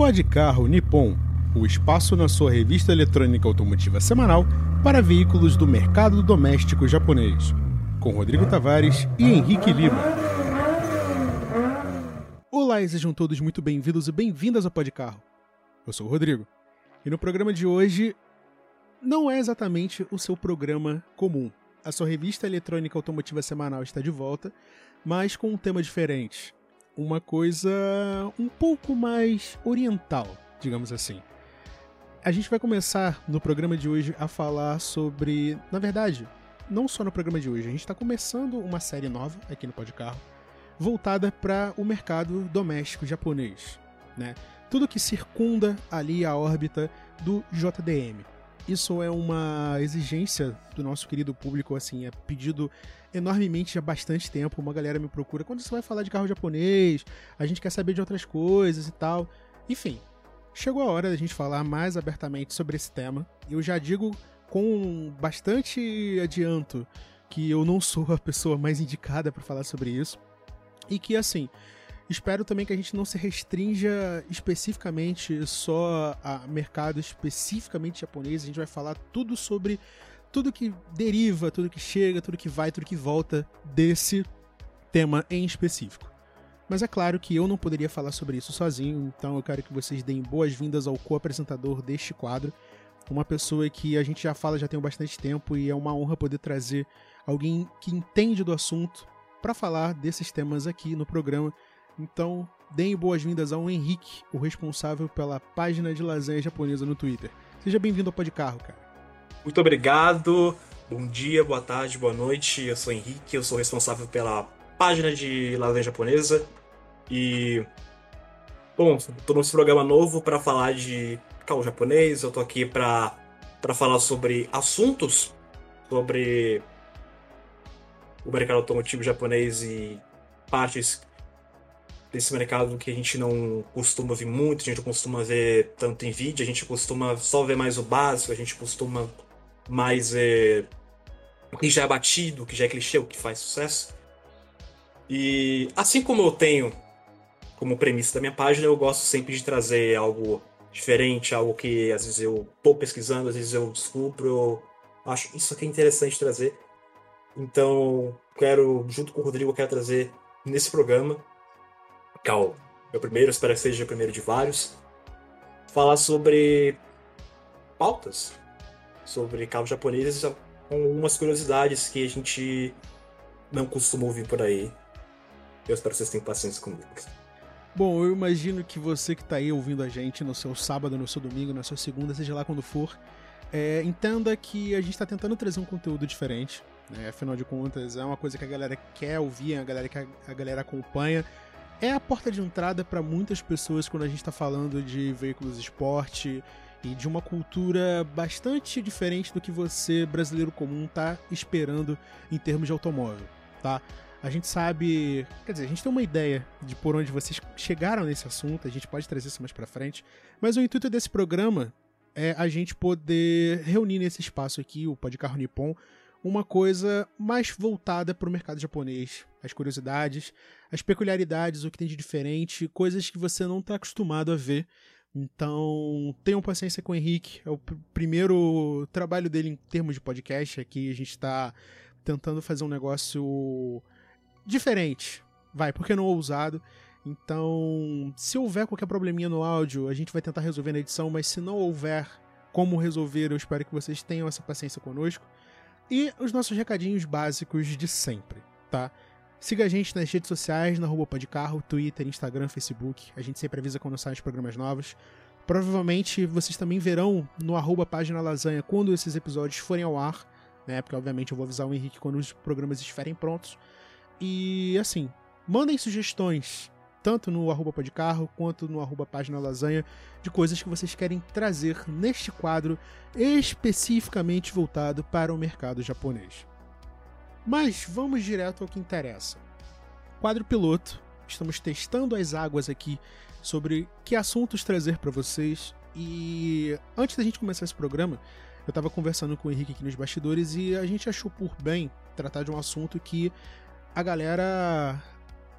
Pod Carro Nippon, o espaço na sua revista eletrônica automotiva semanal para veículos do mercado doméstico japonês, com Rodrigo Tavares e Henrique Lima. Olá e sejam todos muito bem-vindos e bem-vindas ao Pod Carro. Eu sou o Rodrigo. E no programa de hoje não é exatamente o seu programa comum. A sua revista eletrônica automotiva semanal está de volta, mas com um tema diferente. Uma coisa um pouco mais oriental, digamos assim. A gente vai começar no programa de hoje a falar sobre. Na verdade, não só no programa de hoje, a gente está começando uma série nova aqui no Podcarro, voltada para o mercado doméstico japonês. Né? Tudo que circunda ali a órbita do JDM. Isso é uma exigência do nosso querido público, assim, é pedido enormemente há bastante tempo. Uma galera me procura quando você vai falar de carro japonês, a gente quer saber de outras coisas e tal. Enfim, chegou a hora da gente falar mais abertamente sobre esse tema. Eu já digo com bastante adianto que eu não sou a pessoa mais indicada para falar sobre isso. E que, assim, Espero também que a gente não se restrinja especificamente só a mercado especificamente japonês. A gente vai falar tudo sobre tudo que deriva, tudo que chega, tudo que vai, tudo que volta desse tema em específico. Mas é claro que eu não poderia falar sobre isso sozinho, então eu quero que vocês deem boas-vindas ao co-apresentador deste quadro, uma pessoa que a gente já fala já tem bastante tempo e é uma honra poder trazer alguém que entende do assunto para falar desses temas aqui no programa. Então, deem boas-vindas ao Henrique, o responsável pela página de lasanha japonesa no Twitter. Seja bem-vindo ao Pode Carro, cara. Muito obrigado. Bom dia, boa tarde, boa noite. Eu sou Henrique, eu sou responsável pela página de lasanha japonesa. E. Bom, estou nesse programa novo para falar de carro japonês. Eu tô aqui para falar sobre assuntos sobre o mercado automotivo japonês e partes desse mercado que a gente não costuma ver muito, a gente não costuma ver tanto em vídeo, a gente costuma só ver mais o básico, a gente costuma mais ver o que já é batido, o que já é clichê, o que faz sucesso. E assim como eu tenho como premissa da minha página, eu gosto sempre de trazer algo diferente, algo que às vezes eu tô pesquisando, às vezes eu descubro, eu acho isso aqui é interessante trazer. Então, quero, junto com o Rodrigo, quero trazer nesse programa o meu primeiro, espero que seja o primeiro de vários, falar sobre pautas, sobre carros japoneses, com algumas curiosidades que a gente não costuma ouvir por aí. Eu espero que vocês tenham paciência comigo. Bom, eu imagino que você que está aí ouvindo a gente no seu sábado, no seu domingo, na sua segunda, seja lá quando for, é, entenda que a gente está tentando trazer um conteúdo diferente. Né? Afinal de contas, é uma coisa que a galera quer ouvir, é a galera que a, a galera acompanha é a porta de entrada para muitas pessoas quando a gente está falando de veículos esporte e de uma cultura bastante diferente do que você, brasileiro comum, tá esperando em termos de automóvel, tá? A gente sabe, quer dizer, a gente tem uma ideia de por onde vocês chegaram nesse assunto, a gente pode trazer isso mais para frente, mas o intuito desse programa é a gente poder reunir nesse espaço aqui, o Podcarro Nippon, uma coisa mais voltada para o mercado japonês. As curiosidades, as peculiaridades, o que tem de diferente, coisas que você não está acostumado a ver. Então, tenham paciência com o Henrique. É o primeiro trabalho dele em termos de podcast. Aqui a gente está tentando fazer um negócio diferente. Vai, porque não ousado. Então, se houver qualquer probleminha no áudio, a gente vai tentar resolver na edição, mas se não houver como resolver, eu espero que vocês tenham essa paciência conosco. E os nossos recadinhos básicos de sempre, tá? Siga a gente nas redes sociais, na Rua de Carro, Twitter, Instagram, Facebook. A gente sempre avisa quando saem os programas novos. Provavelmente vocês também verão no arroba página lasanha quando esses episódios forem ao ar, né? Porque obviamente eu vou avisar o Henrique quando os programas estiverem prontos. E assim, mandem sugestões tanto no arroba podcarro quanto no arroba página lasanha, de coisas que vocês querem trazer neste quadro especificamente voltado para o mercado japonês. Mas vamos direto ao que interessa. Quadro piloto, estamos testando as águas aqui sobre que assuntos trazer para vocês e antes da gente começar esse programa, eu estava conversando com o Henrique aqui nos bastidores e a gente achou por bem tratar de um assunto que a galera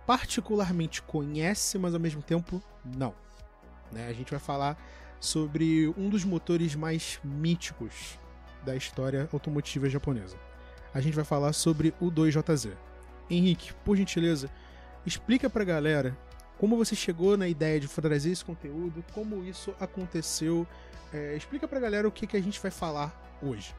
particularmente conhece, mas ao mesmo tempo não. Né? A gente vai falar sobre um dos motores mais míticos da história automotiva japonesa. A gente vai falar sobre o 2JZ. Henrique, por gentileza, explica pra galera como você chegou na ideia de trazer esse conteúdo, como isso aconteceu. É, explica pra galera o que, que a gente vai falar hoje.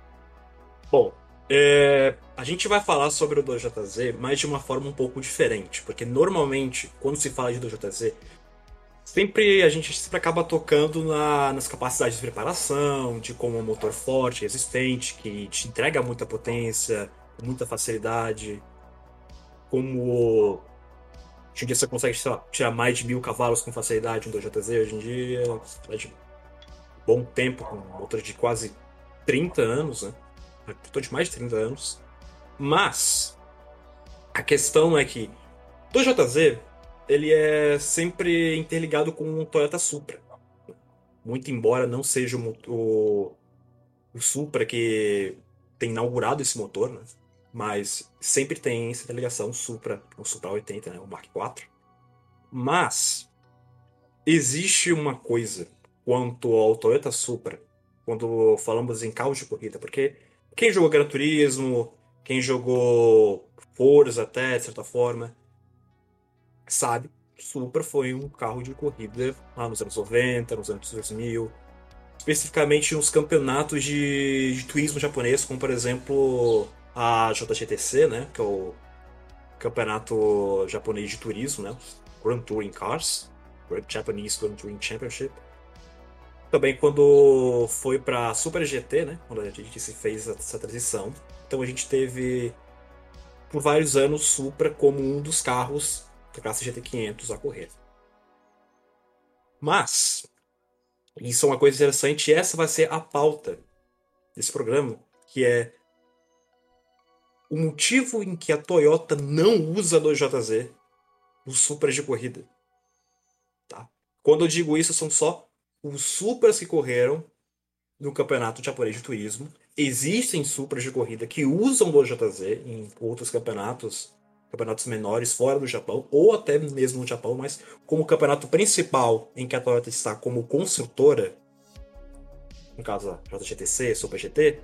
Bom, é, a gente vai falar sobre o 2JZ, mas de uma forma um pouco diferente, porque normalmente, quando se fala de 2JZ, sempre a gente sempre acaba tocando na, nas capacidades de preparação, de como um motor forte, resistente, que te entrega muita potência, muita facilidade, como hoje em dia você consegue lá, tirar mais de mil cavalos com facilidade no 2JZ hoje em dia, é de bom tempo, com um motor de quase 30 anos, né? Motor de mais de 30 anos. Mas a questão é que 2JZ ele é sempre interligado com o Toyota Supra. Muito embora não seja o, o, o Supra que tem inaugurado esse motor, né? mas sempre tem essa interligação Supra, o Supra 80, né? o Mark IV. Mas existe uma coisa quanto ao Toyota Supra, quando falamos em carro de corrida, porque quem jogou Gran Turismo, quem jogou Forza até, de certa forma, sabe, Supra foi um carro de corrida lá nos anos 90, nos anos 2000, especificamente nos campeonatos de, de turismo japonês, como por exemplo a JGTC, né, que é o campeonato japonês de turismo, né, Grand Touring Cars, Japanese Grand Touring Championship. Também quando foi para Super GT, né, quando a gente se fez essa transição. Então a gente teve por vários anos Supra como um dos carros classe GT500 a correr. Mas, isso é uma coisa interessante, e essa vai ser a pauta desse programa, que é o motivo em que a Toyota não usa 2JZ nos Supras de corrida. Tá? Quando eu digo isso, são só os Supras que correram no campeonato japonês de turismo. Existem Supras de corrida que usam 2JZ em outros campeonatos campeonatos menores fora do Japão, ou até mesmo no Japão, mas como campeonato principal em que a Toyota está como construtora, no caso a JGTC, Super GT,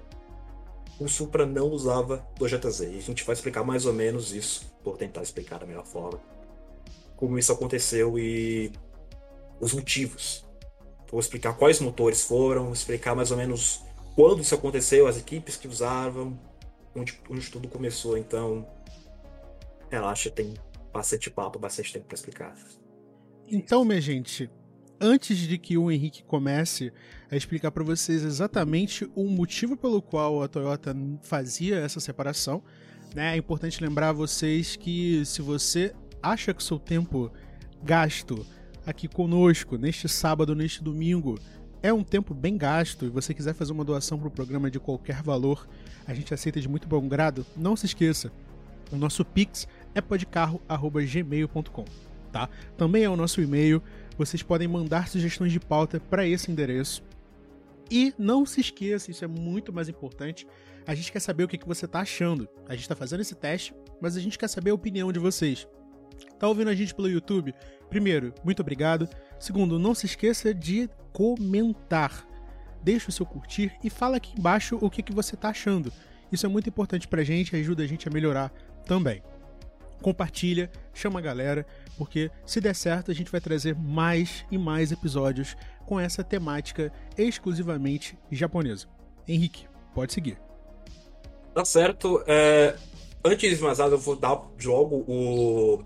o Supra não usava do GTZ. E a gente vai explicar mais ou menos isso, por tentar explicar da melhor forma, como isso aconteceu e os motivos. Vou explicar quais motores foram, explicar mais ou menos quando isso aconteceu, as equipes que usavam, onde, onde tudo começou. Então, relaxa, tem bastante papo, bastante tempo para explicar. Então, minha gente, antes de que o Henrique comece a explicar para vocês exatamente o motivo pelo qual a Toyota fazia essa separação, né, é importante lembrar a vocês que se você acha que o seu tempo gasto aqui conosco neste sábado, neste domingo, é um tempo bem gasto e você quiser fazer uma doação para o programa de qualquer valor, a gente aceita de muito bom grado, não se esqueça, o nosso Pix é podcarro.gmail.com. Tá? Também é o nosso e-mail. Vocês podem mandar sugestões de pauta para esse endereço. E não se esqueça, isso é muito mais importante. A gente quer saber o que, você está achando. A gente está fazendo esse teste, mas a gente quer saber a opinião de vocês. Tá ouvindo a gente pelo YouTube? Primeiro, muito obrigado. Segundo, não se esqueça de comentar. Deixa o seu curtir e fala aqui embaixo o que, você está achando. Isso é muito importante pra gente, ajuda a gente a melhorar também compartilha, chama a galera, porque se der certo a gente vai trazer mais e mais episódios com essa temática exclusivamente japonesa. Henrique, pode seguir. Tá certo. É... Antes de mais nada, eu vou dar logo o.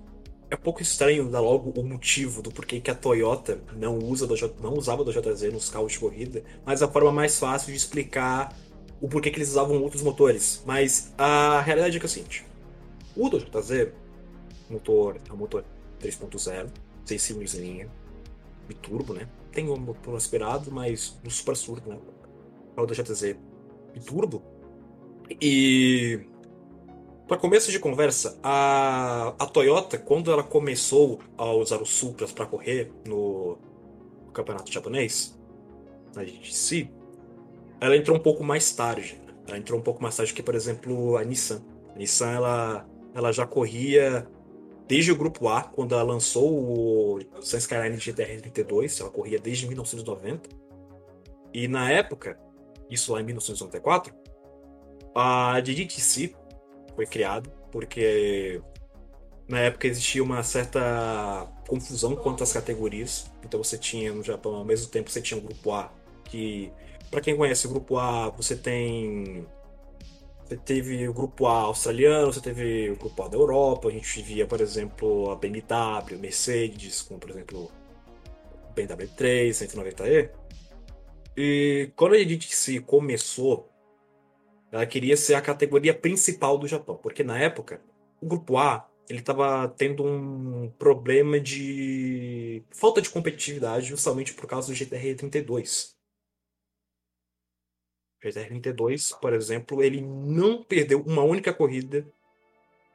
É um pouco estranho dar logo o motivo do porquê que a Toyota não, usa do J... não usava do JZ nos carros de corrida, mas a forma mais fácil de explicar o porquê que eles usavam outros motores. Mas a realidade é que é o seguinte: o do JZ motor, é um motor 3.0, 6 cilindros em linha, biturbo, né? Tem um motor aspirado, mas no super surdo, né? É o GTZ biturbo. E para começo de conversa, a, a Toyota, quando ela começou a usar os Supras para correr no, no, campeonato japonês, na GTC, ela entrou um pouco mais tarde. Né? Ela entrou um pouco mais tarde que, por exemplo, a Nissan. A Nissan ela, ela já corria desde o grupo A, quando ela lançou o Sun Skyline GTR 32, ela corria desde 1990. E na época, isso lá em 1994, a DDTC foi criada porque na época existia uma certa confusão quanto às categorias. Então você tinha no Japão, ao mesmo tempo, você tinha o grupo A, que, para quem conhece o grupo A, você tem. Você teve o grupo A australiano, você teve o grupo A da Europa, a gente via, por exemplo, a BMW, Mercedes, como por exemplo BMW 3, 190E. E quando a gente se começou, ela queria ser a categoria principal do Japão, porque na época o grupo A ele estava tendo um problema de falta de competitividade justamente por causa do GTR 32. O GTR 32, por exemplo, ele não perdeu uma única corrida,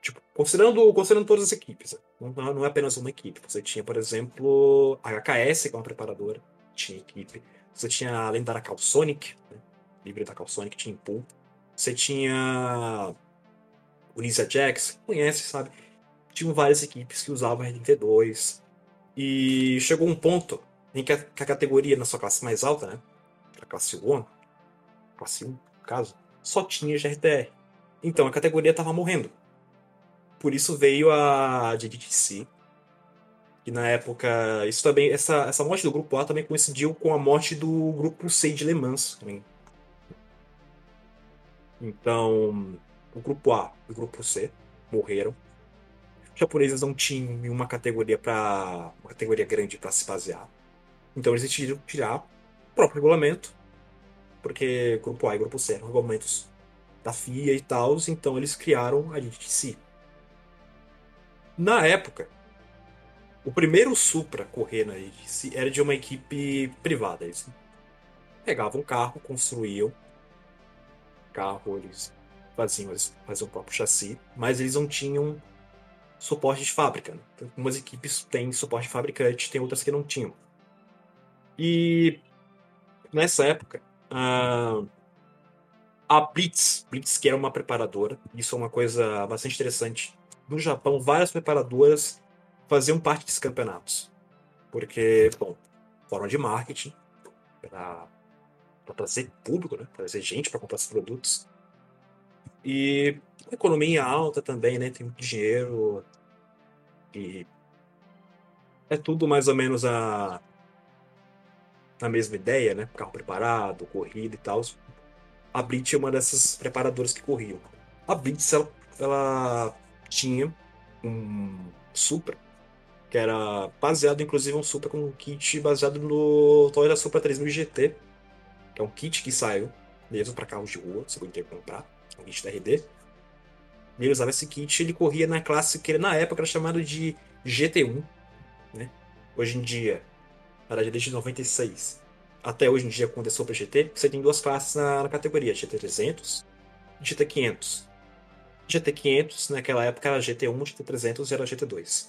tipo, considerando, considerando todas as equipes. Não, não é apenas uma equipe. Você tinha, por exemplo, a HKS, que é uma preparadora, tinha equipe. Você tinha a lendária Calsonic, né? livre da Calsonic, tinha Pool. Você tinha o Lisa Jax, conhece, sabe? tinham várias equipes que usavam R32. E chegou um ponto em que a, que a categoria na sua classe mais alta, né? A classe 1, 1, no caso, só tinha GRTR. Então a categoria estava morrendo. Por isso veio a DDTC. E na época, isso também, essa, essa morte do grupo A também coincidiu com a morte do grupo C de Le Mans. Também. Então, o grupo A e o grupo C morreram japoneses não tinham uma categoria para uma categoria grande para se basear. Então eles decidiram tirar o próprio regulamento, porque grupo A e grupo C eram regulamentos da FIA e tal, então eles criaram a DTC. Na época, o primeiro Supra correr na DTC era de uma equipe privada. Eles pegavam um carro, construíam carro, eles faziam, eles faziam o próprio chassi, mas eles não tinham suporte de fábrica. Né? Algumas equipes têm suporte de fabricante, tem outras que não tinham. E nessa época, a, a Blitz, Blitz que era uma preparadora, isso é uma coisa bastante interessante. No Japão, várias preparadoras faziam parte desses campeonatos. Porque, bom, forma de marketing, para trazer público, né? trazer gente para comprar esses produtos. E economia alta também, né? Tem muito dinheiro. E é tudo mais ou menos a, a mesma ideia, né? Carro preparado, corrida e tal. A Blitz é uma dessas preparadoras que corriam. A Blitz, ela, ela tinha um Supra, que era baseado, inclusive, um Supra com um kit baseado no Toyota Supra 3000 GT, que é um kit que saiu mesmo para carros de rua, você podia comprar, um kit da RD. Ele usava esse kit ele corria na classe que na época era chamado de GT1. Né? Hoje em dia, verdade desde 96 até hoje em dia com o Super GT, você tem duas classes na, na categoria, GT300 e GT500. GT500 naquela época era GT1, GT300 era GT2.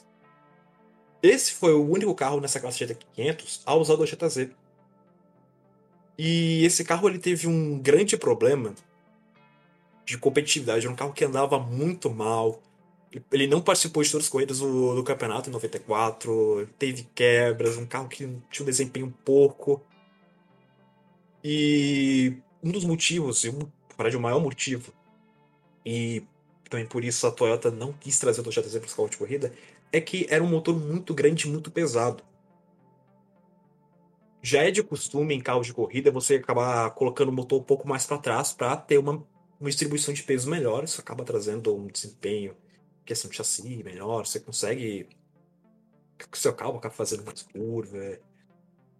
Esse foi o único carro nessa classe GT500 a usar o GTZ. E esse carro ele teve um grande problema de competitividade. Era um carro que andava muito mal. Ele não participou de todas as corridas do, do campeonato em 94. Teve quebras. Um carro que tinha um desempenho porco. E um dos motivos, para de o maior motivo, e também por isso a Toyota não quis trazer o Toyota Z para os carros de corrida, é que era um motor muito grande e muito pesado. Já é de costume em carros de corrida você acabar colocando o motor um pouco mais para trás para ter uma uma distribuição de peso melhor, isso acaba trazendo um desempenho, questão de chassi melhor, você consegue. O seu carro acaba fazendo mais curva,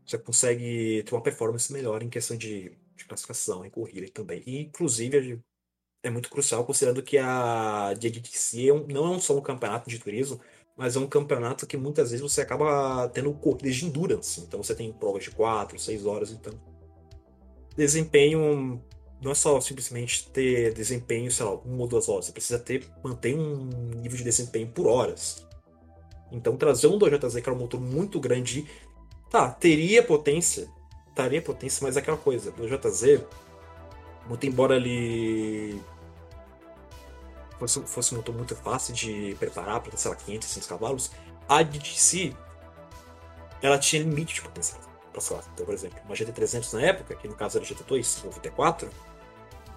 você consegue ter uma performance melhor em questão de, de classificação, em corrida também. E, inclusive, é muito crucial, considerando que a DDTC é não é só um campeonato de turismo, mas é um campeonato que muitas vezes você acaba tendo corridas de endurance. Então você tem provas de 4, 6 horas, então. Desempenho não é só simplesmente ter desempenho, sei lá, uma ou duas horas. Você precisa ter, manter um nível de desempenho por horas. Então trazer um 2JZ que era um motor muito grande, tá, teria potência, teria potência, mas é aquela coisa, o 2JZ, muito embora ele fosse, fosse um motor muito fácil de preparar para, sei lá, 500, 600 cavalos, a DTC ela tinha limite de potência então, por exemplo, uma GT300 na época, que no caso era GT2 ou VT4,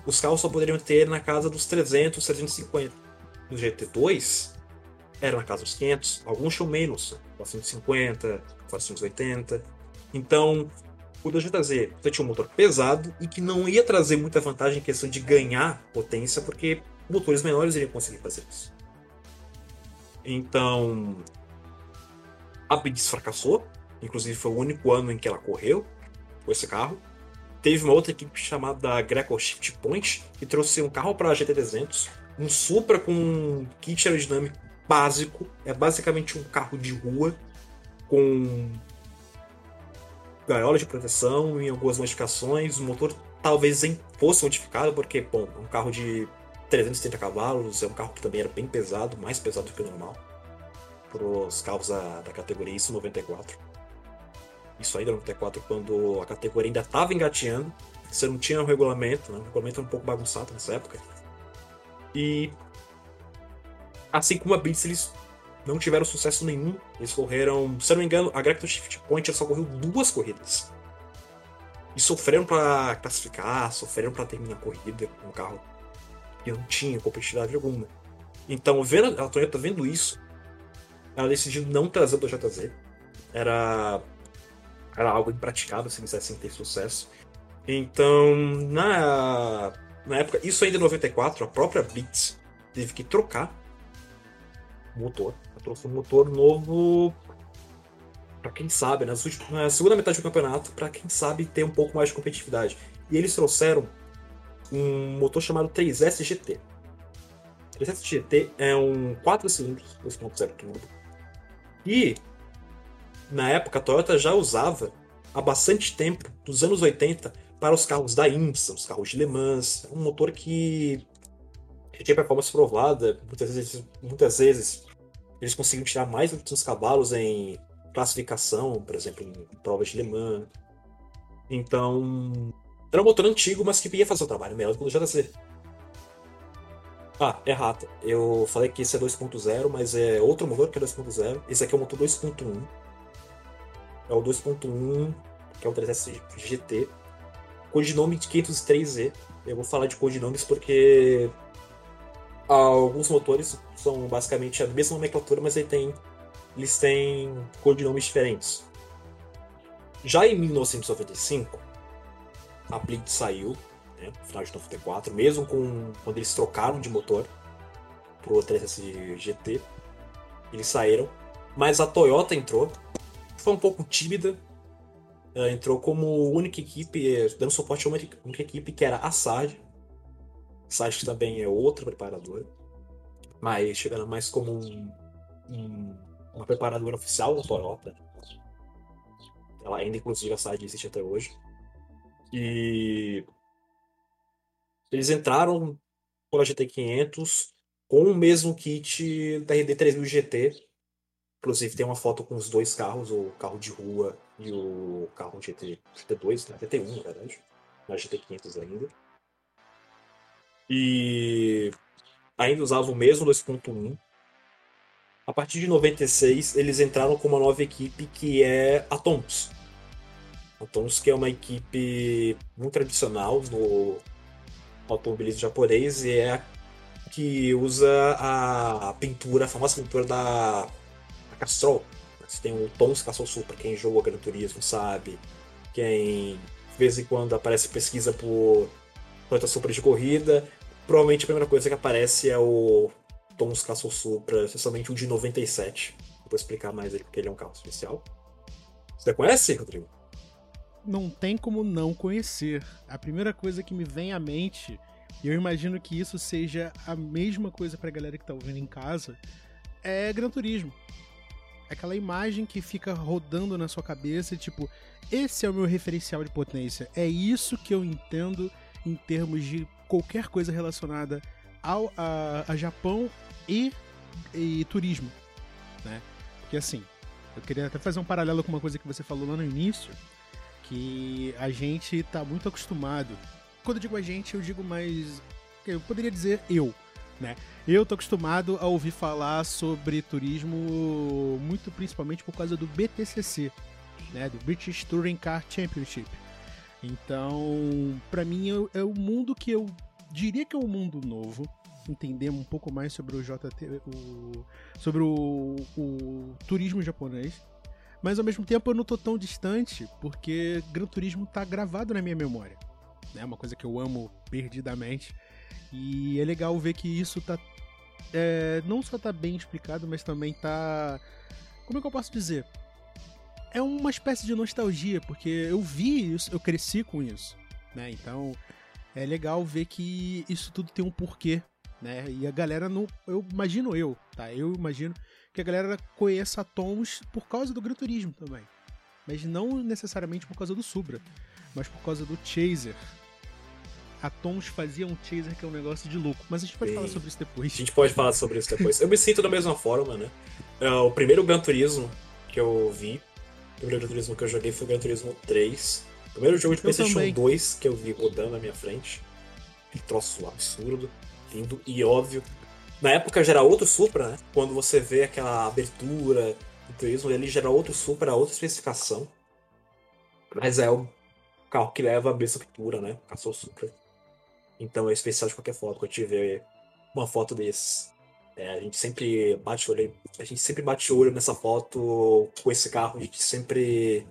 os carros só poderiam ter na casa dos 300, 350. No GT2, era na casa dos 500, alguns tinham menos, 450, 480. Então, o 2JZ você tinha um motor pesado e que não ia trazer muita vantagem em questão de ganhar potência, porque motores menores iriam conseguir fazer isso. Então, a Bidis fracassou, inclusive foi o único ano em que ela correu com esse carro. Teve uma outra equipe chamada Greco Shift Point, que trouxe um carro para a GT300, um Supra com um kit aerodinâmico básico, é basicamente um carro de rua com gaiola de proteção e algumas modificações. O motor talvez nem fosse modificado, porque, bom, é um carro de 330 cavalos, é um carro que também era bem pesado, mais pesado do que o normal, para os carros da, da categoria ISO 94. Isso ainda 94, quando a categoria ainda estava engateando, você não tinha um regulamento, né? o regulamento era um pouco bagunçado nessa época. E assim como a Beats, eles não tiveram sucesso nenhum. Eles correram, se eu não me engano, a Gracton Shift Point só correu duas corridas. E sofreram para classificar, sofreram para terminar a corrida com um carro que não tinha competitividade alguma. Então, vendo, a Toyota vendo isso, ela decidiu não trazer o 2JZ. Era, era algo impraticável se quisessem ter sucesso. Então, na, na época, isso ainda em 94, a própria Beats teve que trocar o motor trouxe um motor novo para quem sabe, né? na segunda metade do campeonato, para quem sabe ter um pouco mais de competitividade. E eles trouxeram um motor chamado 3S GT. 3S GT é um 4 cilindros 2.0 turbo. E na época a Toyota já usava há bastante tempo, dos anos 80, para os carros da IMSA, os carros de Le Mans. É um motor que tinha performance provada, muitas vezes, muitas vezes eles conseguiram tirar mais 800 cavalos em classificação, por exemplo, em provas de Le Mans. Então, era um motor antigo, mas que ia fazer o trabalho melhor do que o JZ. Ah, errata. Eu falei que esse é 2.0, mas é outro motor que é 2.0. Esse aqui é o motor 2.1. É o 2.1, que é o 3S GT. Codinome de 503Z. Eu vou falar de codinomes porque alguns motores são basicamente a mesma nomenclatura, mas ele tem, eles têm codinomes diferentes. Já em 1995, a Blitz saiu, né, no final de 94, mesmo com quando eles trocaram de motor pro 3S GT, eles saíram, mas a Toyota entrou, foi um pouco tímida, entrou como única equipe, dando suporte a uma única equipe que era a SAD, Sage também é outra preparadora, mas chegando mais como um, um, uma preparadora oficial da Toyota. Ela ainda, inclusive, a Sage existe até hoje. E eles entraram pela GT500 com o mesmo kit da RD3000 GT. Inclusive tem uma foto com os dois carros, o carro de rua e o carro GT, GT2, né? GT1 na verdade, na GT500 ainda. E ainda usava o mesmo 2.1. A partir de 96, eles entraram com uma nova equipe que é a Toms. A Toms que é uma equipe muito tradicional no automobilismo japonês e é a que usa a pintura, a famosa pintura da Castrol. Você tem o Toms Castrol Super, quem joga Gran Turismo sabe. Quem de vez em quando aparece pesquisa por Toyota Supra de corrida, Provavelmente a primeira coisa que aparece é o Tons Castle Supra, especialmente o de 97. Vou explicar mais aí porque ele é um carro especial. Você conhece, Rodrigo? Não tem como não conhecer. A primeira coisa que me vem à mente, e eu imagino que isso seja a mesma coisa pra galera que tá ouvindo em casa, é Gran Turismo. Aquela imagem que fica rodando na sua cabeça, tipo, esse é o meu referencial de potência. É isso que eu entendo em termos de qualquer coisa relacionada ao a, a Japão e, e turismo, né? Porque assim, eu queria até fazer um paralelo com uma coisa que você falou lá no início, que a gente está muito acostumado. Quando eu digo a gente, eu digo mais, eu poderia dizer eu, né? Eu tô acostumado a ouvir falar sobre turismo muito principalmente por causa do BTCC, né? Do British Touring Car Championship. Então, para mim é, é o mundo que eu diria que é um mundo novo. Entender um pouco mais sobre o JT, o, sobre o, o turismo japonês. Mas ao mesmo tempo eu não tô tão distante, porque Gran Turismo tá gravado na minha memória. É né? uma coisa que eu amo perdidamente. E é legal ver que isso tá. É, não só tá bem explicado, mas também tá. Como é que eu posso dizer? É uma espécie de nostalgia, porque eu vi isso, eu cresci com isso. Né? Então é legal ver que isso tudo tem um porquê. Né? E a galera não. Eu imagino eu, tá? Eu imagino que a galera conheça Tons por causa do Gran Turismo também. Mas não necessariamente por causa do Supra, mas por causa do Chaser, a Tons fazia um chaser que é um negócio de louco. Mas a gente pode falar sobre isso depois. A gente pode falar sobre isso depois. eu me sinto da mesma forma, né? Uh, o primeiro Gran Turismo que eu vi, o primeiro Gran Turismo que eu joguei foi o Gran Turismo 3. O primeiro jogo de PlayStation 2 que eu vi rodando na minha frente. Que troço absurdo, lindo e óbvio. Na época já era outro Supra, né? Quando você vê aquela abertura do turismo, ele já era outro Supra, outra especificação. Mas é o carro que leva a besta pura, né? Caçou Supra. Então é especial de qualquer forma quando tiver uma foto desse. É, a gente sempre bate olho, a gente sempre bate o olho nessa foto com esse carro, a gente sempre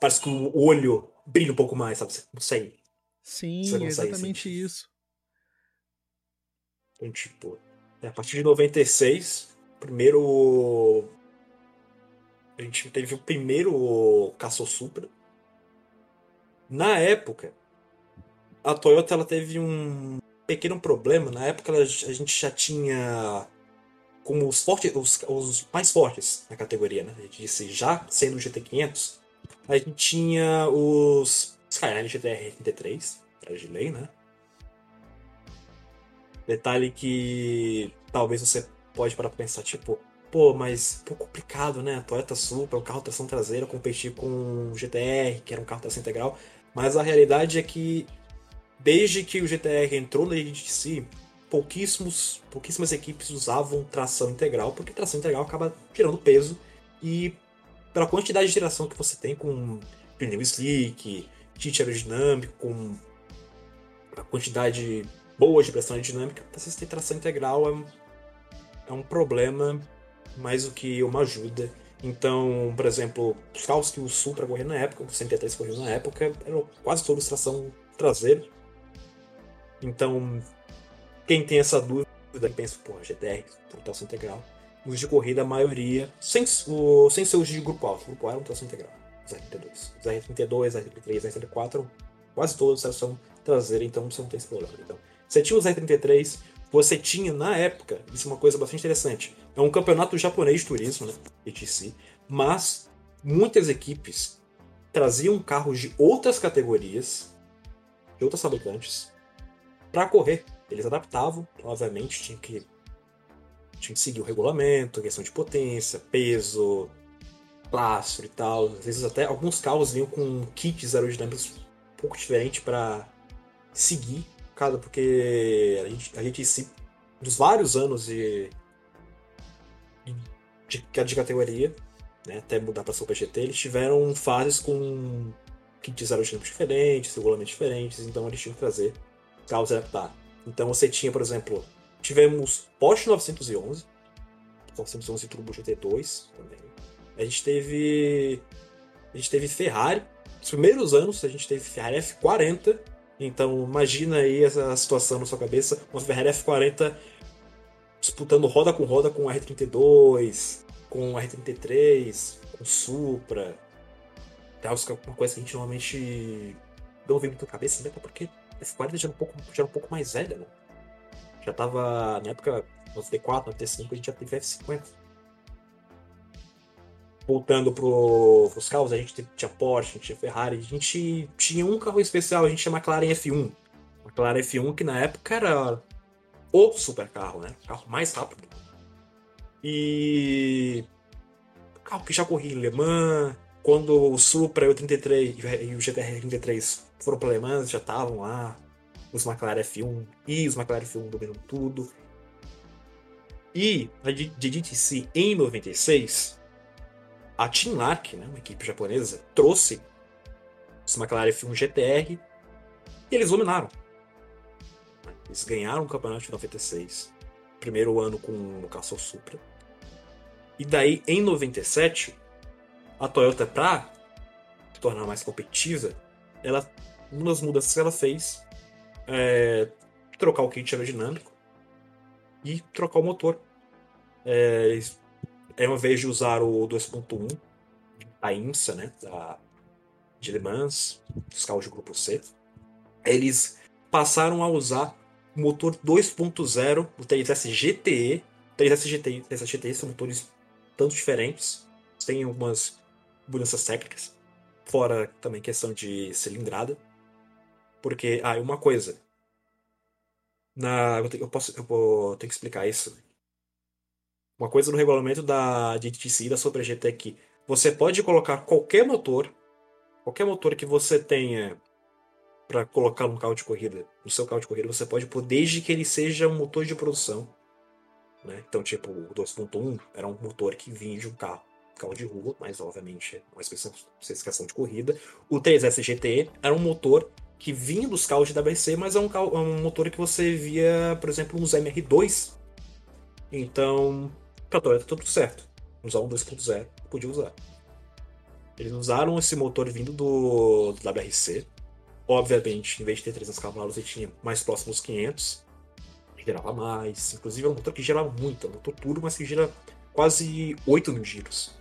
parece que o olho brilha um pouco mais, sabe? Você consegue. Sim, você consegue, exatamente assim. isso. Então, tipo, é, a partir de 96, primeiro a gente teve o primeiro Caço Supra. Na época, a Toyota ela teve um pequeno problema. Na época ela, a gente já tinha como os, fortes, os, os mais fortes na categoria, né? A gente disse já sendo o GT500, a gente tinha os Skyline GTR 33, era de lei, né? Detalhe que talvez você pode parar pensar, tipo, pô, mas um pouco complicado, né? A Toyota Supra, um carro tração traseira, competir com o GTR, que era um carro tração integral. Mas a realidade é que Desde que o GTR entrou na si, pouquíssimos, pouquíssimas equipes usavam tração integral, porque tração integral acaba tirando peso e pela quantidade de geração que você tem com pneu slick, kit aerodinâmico, com a quantidade boa de pressão aerodinâmica, você ter tração integral é, é um problema mais do que uma ajuda. Então, por exemplo, os carros que o Supra correu na época, o 103 correu na época, eram quase todos tração traseira. Então, quem tem essa dúvida, pensa, pô, GTR, tração integral. Os de corrida, a maioria, sem, o, sem ser os de grupo alto. Grupo A era um tração integral. Os R32. Os R32, R33, R34, quase todos tração traseira, então você não tem esse problema. Então, você tinha os R33, você tinha, na época, isso é uma coisa bastante interessante, é um campeonato japonês de turismo, né, ETC, mas muitas equipes traziam carros de outras categorias, de outras fabricantes, para correr. Eles adaptavam, obviamente, tinha que, tinha que seguir o regulamento, questão de potência, peso, plastro e tal. Às vezes até alguns carros vinham com kits aerodinâmicos um pouco diferentes para seguir cada porque a gente, a gente dos vários anos de, de, de categoria, né, até mudar para Super GT, eles tiveram fases com kits aerodinâmicos diferentes, regulamentos diferentes, então eles tinham que trazer carros adaptar. Então você tinha, por exemplo, tivemos Porsche 911, 911 Turbo GT2 também. A gente teve a gente teve Ferrari. Nos primeiros anos a gente teve Ferrari F40. Então imagina aí essa situação na sua cabeça, uma Ferrari F40 disputando roda com roda com o R32, com o R33, com Supra. É uma coisa que a gente normalmente não vê muito na cabeça, né? Porque F40 já era um pouco, já era um pouco mais velha, né? Já tava, na época, no T4, no T5, a gente já teve F50. Voltando pro, pros carros, a gente tinha Porsche, a gente tinha Ferrari, a gente tinha um carro especial, a gente tinha McLaren F1. McLaren F1 que na época era o super carro, né? O carro mais rápido. E carro que já corria em Le Mans, quando o Supra e o 33 e o GTR 33 foram para Le Mans, já estavam lá os McLaren F1 e os McLaren F1 dominando tudo. E a DTC em 96, a Team Lark, né, uma equipe japonesa, trouxe esse McLaren F1 GTR e eles dominaram. Eles ganharam o campeonato de 96. Primeiro ano com o Castle Supra. E daí, em 97, a Toyota, para se tornar mais competitiva, ela, uma das mudanças que ela fez é trocar o kit aerodinâmico e trocar o motor. É, é uma vez de usar o 2.1 da IMSA, né, da, de Le Mans, dos carros de grupo C, eles passaram a usar o motor 2.0 do TSS GTE. 3S GTE, 3S GTE são motores tanto diferentes, tem algumas mudanças técnicas, fora também questão de cilindrada. Porque, ah, uma coisa. Na, eu, posso, eu vou ter que explicar isso. Uma coisa no regulamento da DTC da Super GT é que você pode colocar qualquer motor, qualquer motor que você tenha para colocar no carro de corrida, no seu carro de corrida, você pode pôr desde que ele seja um motor de produção. Né? Então, tipo, o 2.1 era um motor que vinha de um carro, carro de rua, mas obviamente uma especificação de corrida. O 3S GT era um motor que vinha dos carros de WRC, mas é um, carro, é um motor que você via, por exemplo, nos MR2. Então, pra Toyota tudo certo. Usar um 2.0, podia usar. Eles usaram esse motor vindo do, do WRC, Obviamente, em vez de ter 300 cavalos, ele tinha mais próximos 500. Gerava mais. Inclusive, é um motor que gerava muito. É um motor turbo, mas que gira quase 8 mil giros.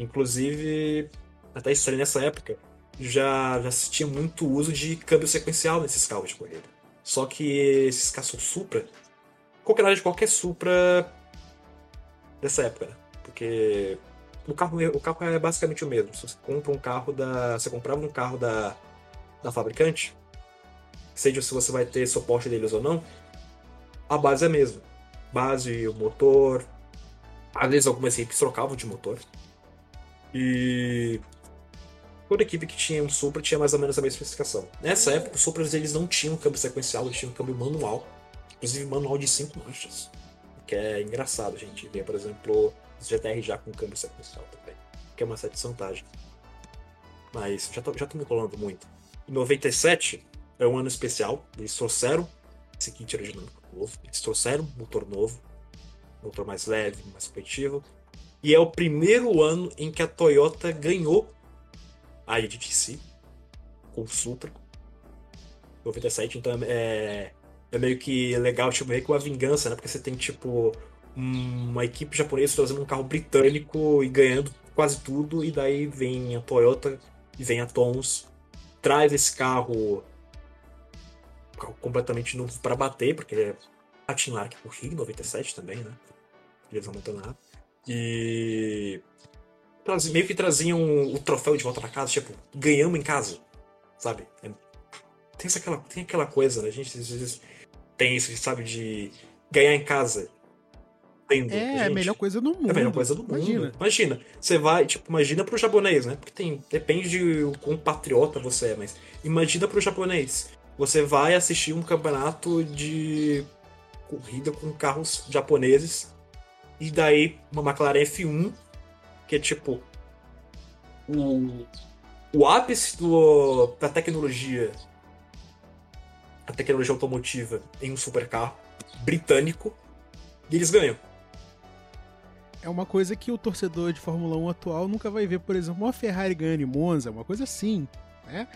Inclusive, até isso nessa época, já, já tinha muito uso de câmbio sequencial nesses carros de corrida. Só que esses carros Supra, qualquer de qualquer Supra dessa época, né? Porque o carro, o carro é basicamente o mesmo. Se você compra um carro da. Você comprava um carro da, da fabricante, seja se você vai ter suporte deles ou não, a base é a mesma. Base, o motor. Às vezes algumas equipes trocavam de motor. E toda equipe que tinha um Supra tinha mais ou menos a mesma especificação. Nessa época, os Supras eles não tinham câmbio sequencial, eles tinham câmbio manual. Inclusive manual de 5 marchas. Que é engraçado, a gente vê, por exemplo, os GTR já com câmbio sequencial também, que é uma certa vantagem. Mas já tô, já tô me colando muito. Em 97 é um ano especial, eles trouxeram esse kit aerodinâmico novo, eles trouxeram um motor novo, motor mais leve, mais competitivo, e é o primeiro ano em que a Toyota ganhou a IDTC com o Supra. 97, então é, é meio que legal, tipo, meio que uma vingança, né? Porque você tem, tipo, uma equipe japonesa trazendo um carro britânico e ganhando quase tudo, e daí vem a Toyota e vem a Tons, traz esse carro, completamente novo para bater, porque é a Team Lark Rio 97 também, né? Eles não montam nada. E meio que traziam o troféu de volta para casa, tipo, ganhamos em casa, sabe? É... Tem, aquela, tem aquela coisa, né? A gente às vezes tem isso, sabe, de ganhar em casa tendo. É, gente. a melhor coisa do mundo. É a melhor coisa do mundo. Imagina. Imagina. Você vai, tipo, imagina pro japonês, né? Porque tem. Depende de quão patriota você é, mas. Imagina pro japonês. Você vai assistir um campeonato de corrida com carros japoneses. E daí uma McLaren F1, que é tipo. O, o ápice do, da tecnologia. A tecnologia automotiva em um supercarro britânico. E eles ganham é uma coisa que o torcedor de Fórmula 1 atual nunca vai ver, por exemplo, uma Ferrari ganhando em Monza, uma coisa assim, né?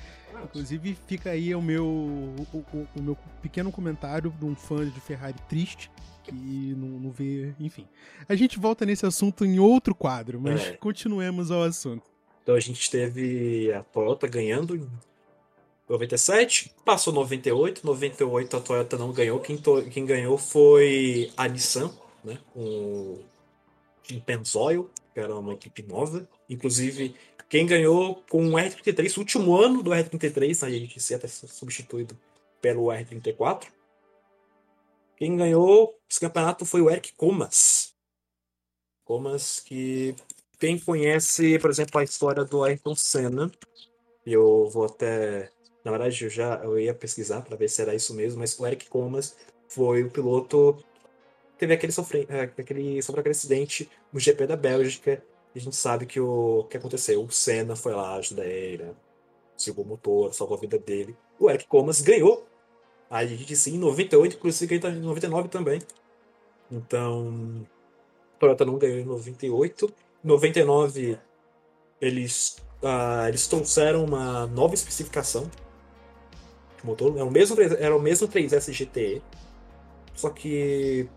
Inclusive fica aí o meu, o, o, o, meu pequeno comentário de um fã de Ferrari triste que não, não vê, enfim. A gente volta nesse assunto em outro quadro, mas é. continuemos ao assunto. Então a gente teve a Toyota ganhando em 97, passou 98, 98 a Toyota não ganhou, quem, to, quem ganhou foi a Nissan, né, com em Pennzoil, que era uma equipe nova. Inclusive, quem ganhou com o R33, o último ano do R33, a gente ser até substituído pelo R34. Quem ganhou esse campeonato foi o Eric Comas. Comas, que quem conhece, por exemplo, a história do Ayrton Senna, eu vou até. Na verdade, eu já eu ia pesquisar para ver se era isso mesmo, mas o Eric Comas foi o piloto teve aquele, sofre, é, aquele, aquele acidente no GP da Bélgica. E a gente sabe que o que aconteceu. O Senna foi lá ajudar ele, né? Segurou o motor, salvou a vida dele. O Eric Comas ganhou a GTC em 98, inclusive ganhou em 99 também. Então, Toyota não ganhou em 98. Em 99, eles, uh, eles trouxeram uma nova especificação de motor. Era o mesmo, era o mesmo 3S GTE, só que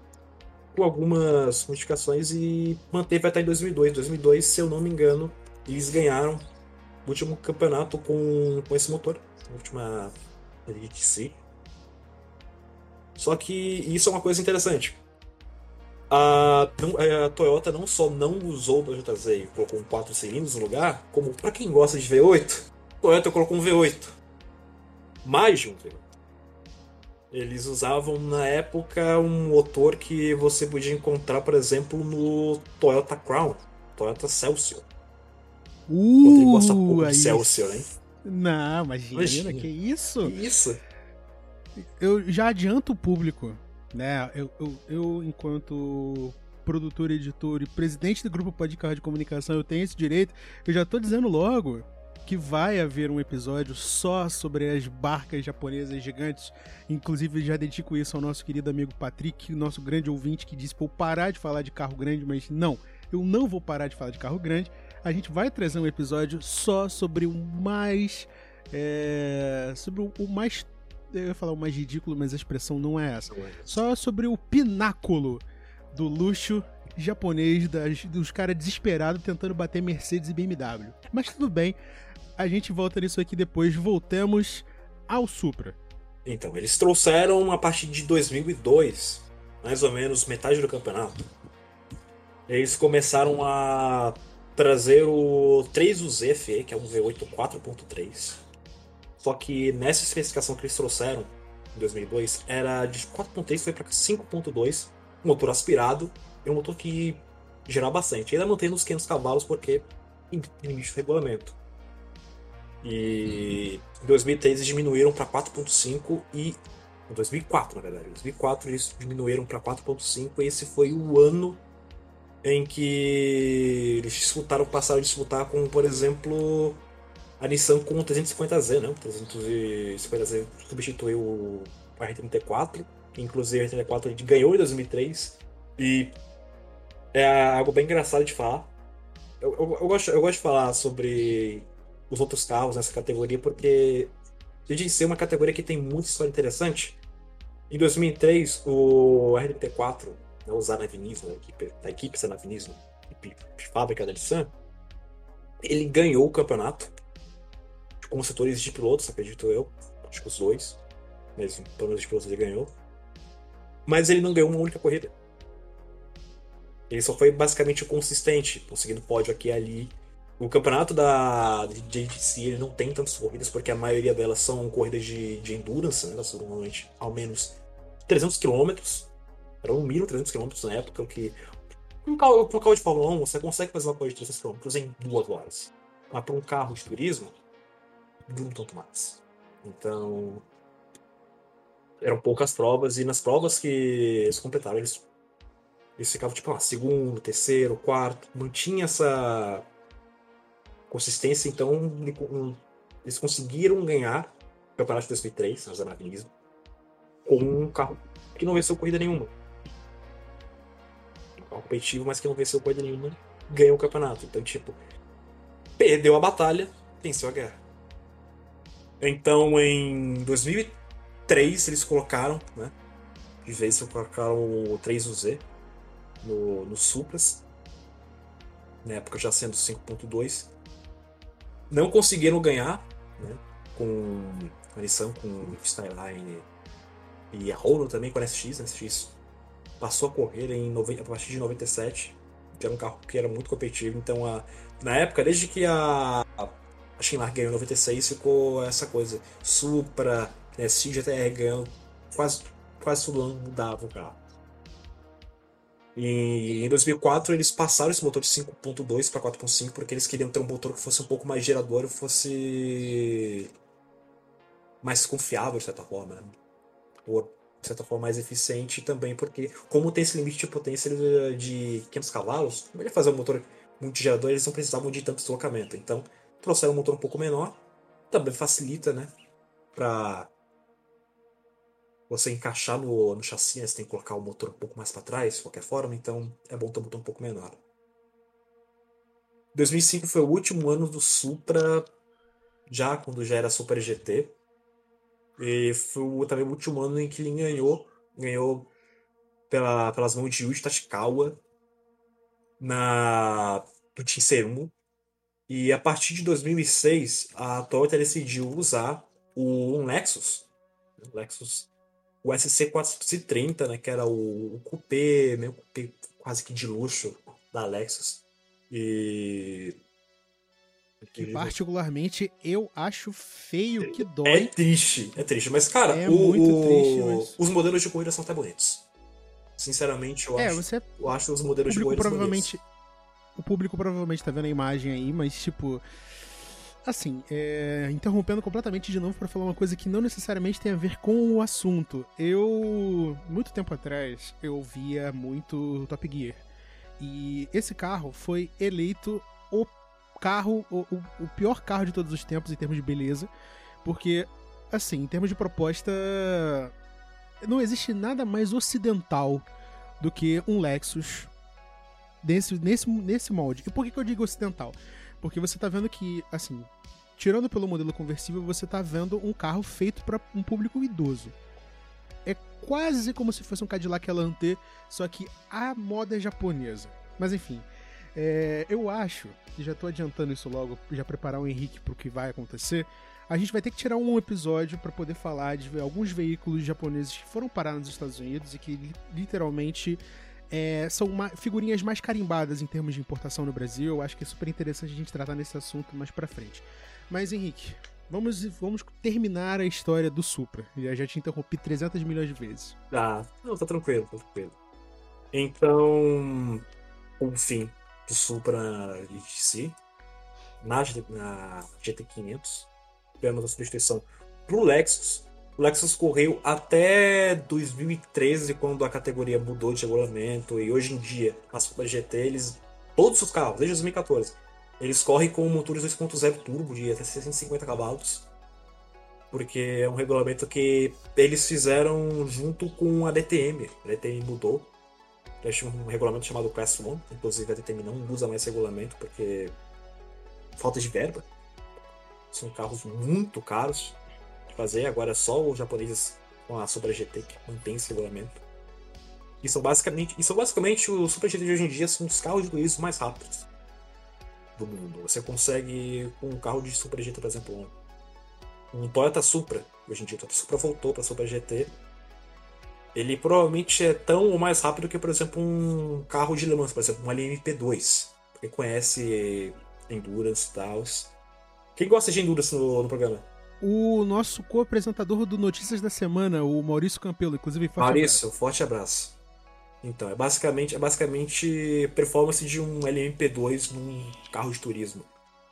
com algumas modificações e manteve até em 2002. 2002, se eu não me engano, eles ganharam o último campeonato com, com esse motor, a última GTC. Só que isso é uma coisa interessante a, a, Toyota não só não usou o 2JZ e colocou um 4 cilindros no lugar, como para quem gosta de V8, a Toyota colocou um V8. Mais de um V8. Eles usavam na época um motor que você podia encontrar, por exemplo, no Toyota Crown, Toyota Celsior. Uh, gosta pouco de Celsior, hein? Não, imagina, imagina, que isso? Que isso? Eu já adianto o público né? Eu, eu, eu, enquanto produtor, editor e presidente do grupo Podcast de Comunicação, eu tenho esse direito. Eu já tô dizendo logo que vai haver um episódio só sobre as barcas japonesas gigantes. Inclusive, já dedico isso ao nosso querido amigo Patrick, nosso grande ouvinte, que disse para eu parar de falar de carro grande, mas não, eu não vou parar de falar de carro grande. A gente vai trazer um episódio só sobre o mais. É, sobre o mais eu ia falar o mais ridículo, mas a expressão não é essa. É Só sobre o pináculo do luxo japonês, das, dos caras desesperados tentando bater Mercedes e BMW. Mas tudo bem, a gente volta nisso aqui depois. Voltemos ao Supra. Então, eles trouxeram a partir de 2002, mais ou menos metade do campeonato. Eles começaram a trazer o 3UZ FE, que é um V8 4.3 só que nessa especificação que eles trouxeram em 2002 era de 4.3 foi para 5.2, motor aspirado e um motor que gerava bastante. Ainda mantendo os 500 cavalos porque limite de regulamento. E em 2003 eles diminuíram para 4.5 e em 2004, na verdade. Em 2004 eles diminuíram para 4.5 e esse foi o ano em que eles disputaram, passaram a disputar com, por exemplo, a Nissan com o 350Z, né? O 350Z substituiu o R34, inclusive o R34 ganhou em 2003, e é algo bem engraçado de falar. Eu, eu, eu, gosto, eu gosto de falar sobre os outros carros nessa categoria, porque de ser uma categoria que tem muita história interessante. Em 2003, o R34, né, o Zanavinismo, a equipe, a equipe Zanavinismo, equipe fábrica da Nissan, ele ganhou o campeonato com setores de pilotos, acredito eu. Acho que os dois. Mesmo, pelo menos de pilotos ele ganhou. Mas ele não ganhou uma única corrida. Ele só foi basicamente consistente, conseguindo pódio aqui e ali. O campeonato da JDC ele não tem tantas corridas, porque a maioria delas são corridas de, de endurance, né? São normalmente ao menos 300 km. Era um mínimo 300 km na época, o que. Um carro, um carro de Fórmula 1, você consegue fazer uma corrida de 300 km em duas horas. Mas para um carro de turismo, um tanto mais. Então, eram poucas provas, e nas provas que eles completaram, eles, eles ficavam tipo, lá, segundo, terceiro, quarto, mantinha essa consistência, então eles conseguiram ganhar o campeonato de 2003, no Zanavinismo, com um carro que não venceu corrida nenhuma. Um carro competitivo, mas que não venceu corrida nenhuma, ganhou o campeonato. Então, tipo, perdeu a batalha, venceu a guerra. Então, em 2003, eles colocaram, né? De vez eles colocaram o 3UZ no, no Supras. Na época já sendo 5.2. Não conseguiram ganhar, né? Com a Nissan, com Skyline e a Renault também com a SX. A SX passou a correr em, a partir de 97. Que era um carro que era muito competitivo. Então, a, na época, desde que a, a Shinmar ganhou em 96, ficou essa coisa. Supra, né, CGTR ganhando, quase, quase todo ano mudava o carro. E em 2004 eles passaram esse motor de 5.2 para 4.5 porque eles queriam ter um motor que fosse um pouco mais gerador e fosse mais confiável de certa forma. Né? Por de certa forma, mais eficiente também, porque, como tem esse limite de potência de 500 cavalos, como ele fazer um motor multigerador, eles não precisavam de tanto deslocamento. Então, trouxeram um motor um pouco menor, também facilita, né? Pra você encaixar no, no chassi, você tem que colocar o motor um pouco mais para trás, de qualquer forma, então é bom ter um motor um pouco menor. 2005 foi o último ano do Supra, já quando já era Super GT. E foi também o último ano em que ele ganhou, ganhou pela, pelas mãos de Yuji Tachikawa na, do Team Serumo. E a partir de 2006, a Toyota decidiu usar o um Lexus, o Lexus, o SC430, né, que era o, o coupé, meio coupé quase que de luxo da Lexus. E que particularmente eu acho feio que dói. É triste, é triste. Mas, cara, é o, o, triste, mas... os modelos de corrida são até bonitos. Sinceramente, eu, é, acho, você... eu acho os modelos de corrida provavelmente bonitos. O público provavelmente tá vendo a imagem aí, mas, tipo. Assim, é, interrompendo completamente de novo para falar uma coisa que não necessariamente tem a ver com o assunto. Eu, muito tempo atrás, eu via muito Top Gear. E esse carro foi eleito o carro, o, o, pior carro de todos os tempos em termos de beleza, porque, assim, em termos de proposta, não existe nada mais ocidental do que um Lexus nesse, nesse, nesse molde. E por que, que eu digo ocidental? Porque você tá vendo que, assim, tirando pelo modelo conversível, você tá vendo um carro feito para um público idoso. É quase como se fosse um Cadillac Alante, só que a moda é japonesa. Mas enfim, é, eu acho, e já tô adiantando isso logo, já preparar o Henrique pro que vai acontecer, a gente vai ter que tirar um episódio para poder falar de alguns veículos japoneses que foram parar nos Estados Unidos e que literalmente é, são figurinhas mais carimbadas em termos de importação no Brasil. Eu acho que é super interessante a gente tratar nesse assunto mais pra frente. Mas, Henrique, vamos, vamos terminar a história do Supra. Já, já te interrompi 300 milhões de vezes. Ah, não, tá tranquilo, tá tranquilo. Então, enfim, do Supra GTC na, na GT500, pela a substituição pro Lexus. O Lexus correu até 2013, quando a categoria mudou de regulamento, e hoje em dia, a Supra GT, eles, todos os carros, desde 2014, eles correm com motores 2.0 turbo de até 650 cavalos, porque é um regulamento que eles fizeram junto com a DTM. A DTM mudou eles tinham um regulamento chamado Class 1, inclusive a DTM não usa mais esse regulamento porque falta de verba. São carros muito caros fazer, agora é só os japoneses com a Supra GT que mantém esse regulamento. E são basicamente, e são basicamente os Supra GT de hoje em dia são os carros de turismo mais rápidos do mundo. Você consegue com um carro de Supra GT, por exemplo, um, um Toyota Supra, hoje em dia o Toyota Supra voltou para Supra GT ele provavelmente é tão ou mais rápido que, por exemplo, um carro de Le Mans, por exemplo, um LMP2. Quem conhece Endurance e tal. Quem gosta de Endurance no, no programa? O nosso co-apresentador do Notícias da Semana, o Maurício Campelo, inclusive. Forte Maurício, abraço. forte abraço. Então, é basicamente, é basicamente performance de um LMP2 num carro de turismo.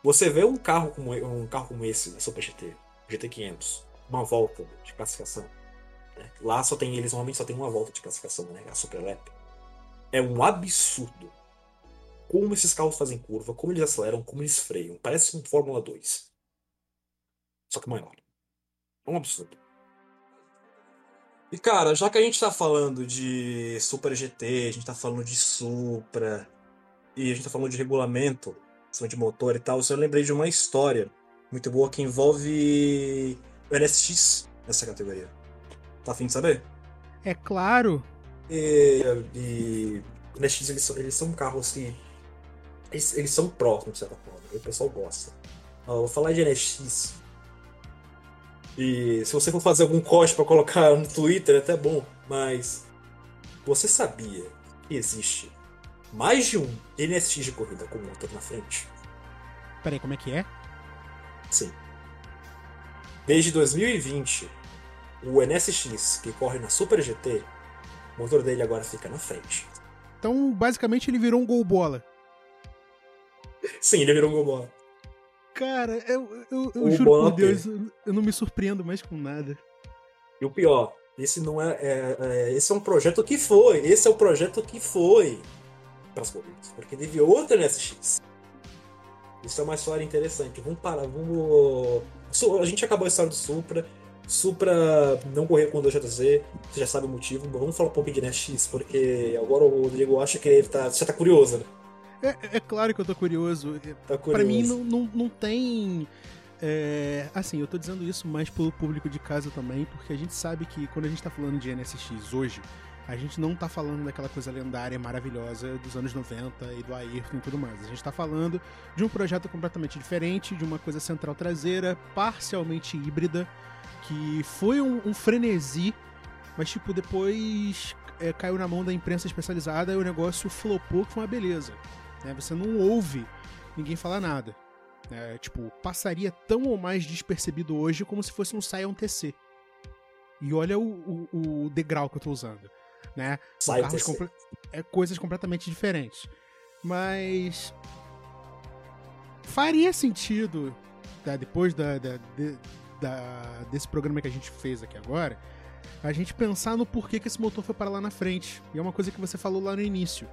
Você vê um carro como, um carro como esse, na Super GT, GT500, uma volta de classificação né? Lá só tem eles normalmente só tem uma volta de classificação, né? A Super Lap. É um absurdo como esses carros fazem curva, como eles aceleram, como eles freiam. Parece um Fórmula 2. Só que maior. É um absurdo. E cara, já que a gente tá falando de Super GT, a gente tá falando de Supra, e a gente tá falando de regulamento, de motor e tal, eu lembrei de uma história muito boa que envolve o NSX nessa categoria. Tá afim de saber? É claro. E, e o NSX, eles, são, eles são carros que. Eles, eles são próximos, de certa forma. O pessoal gosta. Eu vou falar de NSX. E se você for fazer algum corte para colocar no Twitter, é até bom. Mas. Você sabia que existe mais de um NSX de corrida com motor na frente? Peraí, como é que é? Sim. Desde 2020, o NSX, que corre na Super GT, o motor dele agora fica na frente. Então, basicamente, ele virou um gol bola. Sim, ele virou um gol bola. Cara, eu, eu, eu juro por Deus, eu não me surpreendo mais com nada. E o pior, Esse não é, é, é, Esse é um projeto que foi. Esse é o projeto que foi para as corridas. Porque teve outra NSX. Isso é uma história interessante. Vamos parar, vamos. A gente acabou a história do Supra. Supra não correr com o 2JZ, você já sabe o motivo. Vamos falar um pouco de NSX, porque agora o Rodrigo acha que ele tá, você tá curioso, né? É, é claro que eu tô curioso. Tá curioso. Pra mim não, não, não tem. É, assim, eu tô dizendo isso mais pelo público de casa também, porque a gente sabe que quando a gente tá falando de NSX hoje, a gente não tá falando daquela coisa lendária, maravilhosa dos anos 90 e do Ayrton e tudo mais. A gente tá falando de um projeto completamente diferente, de uma coisa central traseira, parcialmente híbrida, que foi um, um frenesi, mas tipo, depois é, caiu na mão da imprensa especializada e o negócio flopou, que foi uma beleza. Né? Você não ouve ninguém falar nada. É, tipo, passaria tão ou mais despercebido hoje como se fosse um Scion TC. E olha o, o, o degrau que eu tô usando né? Carros comple é, coisas completamente diferentes. Mas faria sentido, tá? depois da, da, de, da, desse programa que a gente fez aqui agora, a gente pensar no porquê que esse motor foi para lá na frente. E é uma coisa que você falou lá no início.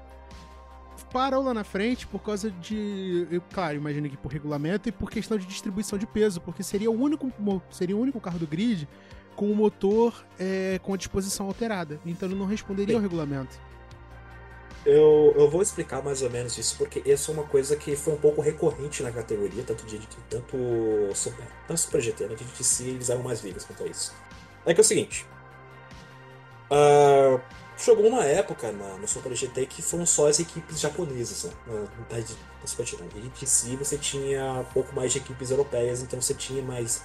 Parou lá na frente por causa de. Eu, claro, imagino que por regulamento e por questão de distribuição de peso, porque seria o único, seria o único carro do grid com o motor é, com a disposição alterada. Então ele não responderia Sim. ao regulamento. Eu, eu vou explicar mais ou menos isso, porque essa é uma coisa que foi um pouco recorrente na categoria, tanto de tanto Super, tanto Super GT, né? De si eles eram mais vivos quanto a isso. É que é o seguinte. Uh, chegou uma época na, no Super GT que foram só as equipes japonesas, né? Na, Super GT. E si você tinha um pouco mais de equipes europeias, então você tinha mais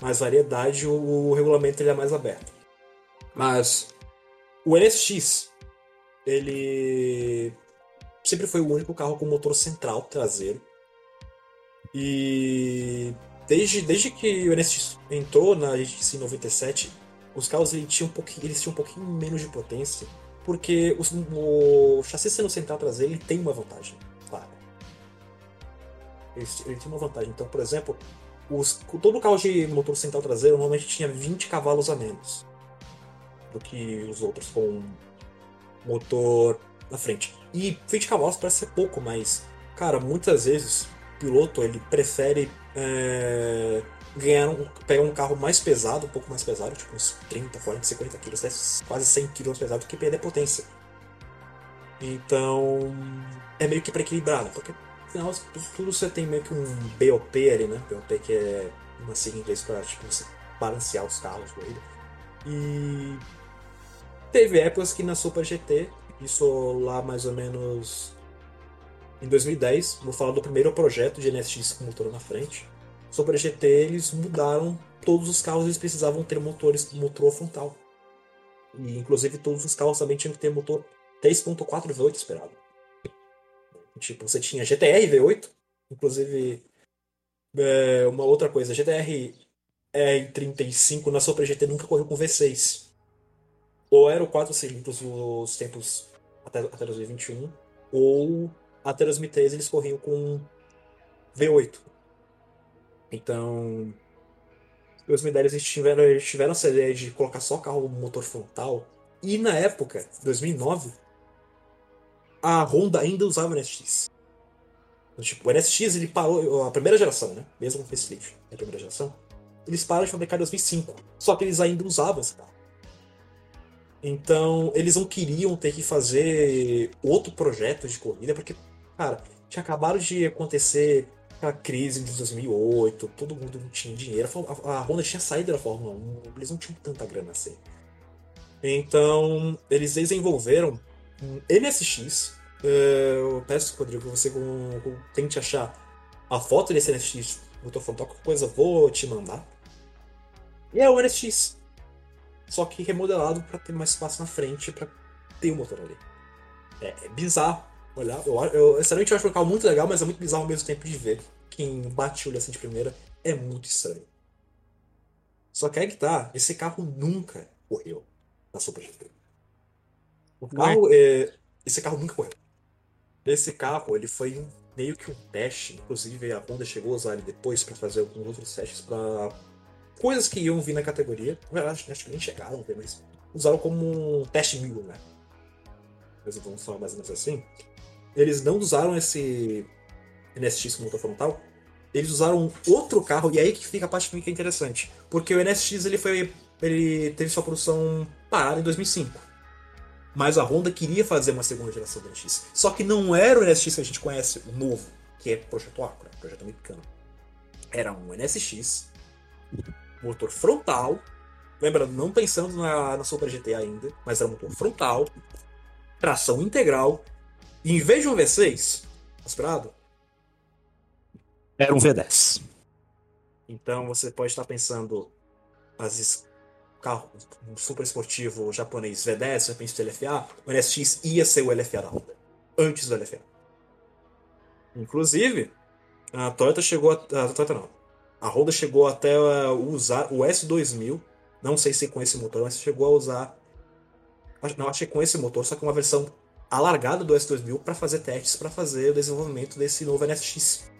mais variedade, o, o regulamento ele é mais aberto. Mas o NSX, ele sempre foi o único carro com motor central traseiro. E desde, desde que o NSX entrou na GTC 97, os carros ele tinham um pouquinho, eles tinham um pouquinho menos de potência, porque os, o chassi sendo central traseiro ele tem uma vantagem, claro. Ele, ele tem uma vantagem. Então, por exemplo, os, todo carro de motor central traseiro normalmente tinha 20 cavalos a menos do que os outros com motor na frente. E 20 cavalos parece ser pouco, mas, cara, muitas vezes o piloto ele prefere é, ganhar um, pegar um carro mais pesado, um pouco mais pesado, tipo uns 30, 40, 50 quilos, quase 100 quilos pesado do que perder potência. Então, é meio que para equilibrar, porque final, tudo você tem meio que um BOP ali, né? BOP que é uma sigla em inglês pra tipo, você balancear os carros corrida. E teve épocas que na Super GT, isso lá mais ou menos em 2010, vou falar do primeiro projeto de NSX com motor na frente. Super GT eles mudaram todos os carros, eles precisavam ter motores motor frontal. E inclusive todos os carros também tinham que ter motor 3.4 V8 esperado. Tipo, você tinha GTR V8, inclusive é, uma outra coisa, GTR R35 na Super GT nunca correu com V6. Ou era o 4 cilindros nos tempos até, até 2021, ou até 2013 eles corriam com V8. Então, em 2010 eles tiveram, eles tiveram essa ideia de colocar só carro motor frontal. E na época, 2009, a Honda ainda usava o NSX. Então, tipo, o NSX ele parou, a primeira geração, né? Mesmo com facelift, a primeira geração, eles pararam de fabricar em 2005. Só que eles ainda usavam esse carro. Então, eles não queriam ter que fazer outro projeto de corrida, porque, cara, tinha acabado de acontecer a crise de 2008, todo mundo não tinha dinheiro, a Honda tinha saído da Fórmula 1, eles não tinham tanta grana assim. Então, eles desenvolveram NSX. É, eu peço, Rodrigo, que você tente achar a foto desse NSX motor frontal, qualquer coisa vou te mandar. E é o NSX. Só que remodelado para ter mais espaço na frente para ter o um motor ali. É, é bizarro olhar. Eu, eu, sinceramente, eu acho o carro muito legal, mas é muito bizarro ao mesmo tempo de ver. Quem bate o olho assim de primeira é muito estranho. Só que aí que tá, esse carro nunca correu na Super GT. O carro, é, esse carro nunca correu. Esse carro, ele foi um, meio que um teste, inclusive a Honda chegou a usar ele depois para fazer alguns outros testes para coisas que iam vir na categoria. Na verdade, acho que nem chegaram mas usaram como um teste mil, né? Mas vamos falar mais ou menos assim. Eles não usaram esse NSX com motor frontal, eles usaram outro carro, e aí que fica a parte que é interessante. Porque o NSX ele foi. ele teve sua produção parada em 2005. Mas a Honda queria fazer uma segunda geração do NSX. Só que não era o NSX que a gente conhece, o novo, que é Projeto Acura, projeto americano. Era um NSX, motor frontal. Lembrando, não pensando na, na Super GT ainda, mas era um motor frontal, tração integral. E em vez de um V6 aspirado, era um V10. Então você pode estar pensando, às vezes, carro um super esportivo japonês V10, de repente do LFA, o NSX ia ser o LFA da Honda, antes do LFA. Inclusive, a Toyota chegou a, a Toyota não. A Honda chegou até a usar o S2000, não sei se com esse motor, mas chegou a usar não achei com esse motor, só que uma versão alargada do S2000 para fazer testes, para fazer o desenvolvimento desse novo NSX.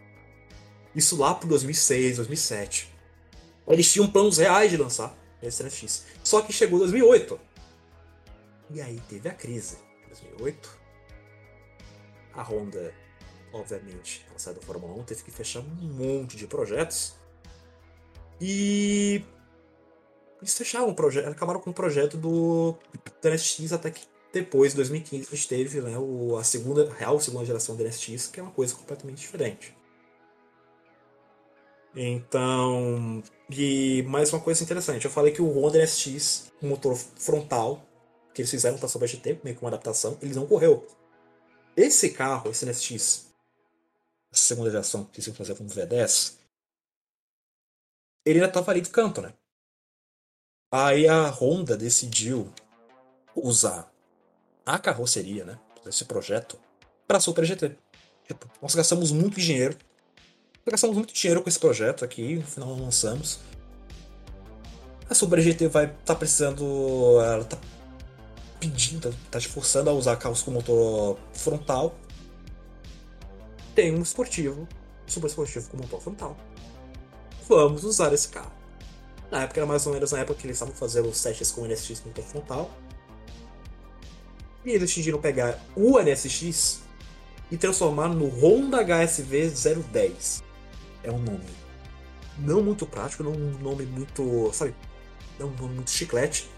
Isso lá pro 2006, 2007. Eles tinham planos reais de lançar esse NSX. Só que chegou 2008. E aí teve a crise. 2008. A Honda, obviamente, ela saiu da Fórmula 1, teve que fechar um monte de projetos. E eles fecharam o projeto, acabaram com o projeto do, do NSX até que depois, em 2015, a gente teve né, o, a segunda, a real segunda geração do NSX, que é uma coisa completamente diferente. Então, e mais uma coisa interessante, eu falei que o Honda NSX, o motor frontal, que eles fizeram para Super GT, meio que uma adaptação, ele não correu. Esse carro, esse NSX, segunda geração que eles fazer o V10, ele ainda estava ali de canto, né? Aí a Honda decidiu usar a carroceria, né? Esse projeto para Super GT. Tipo, nós gastamos muito dinheiro Gastamos muito dinheiro com esse projeto aqui, no final lançamos. A Super GT vai tá precisando. Ela tá pedindo, tá te forçando a usar carros com motor frontal. Tem um esportivo, super esportivo com motor frontal. Vamos usar esse carro. Na época era mais ou menos na época que eles estavam fazendo os testes com o NSX com motor frontal. E eles decidiram pegar o NSX e transformar no Honda HSV 010 é um nome não muito prático, não um nome muito, sabe, é um nome muito chiclete.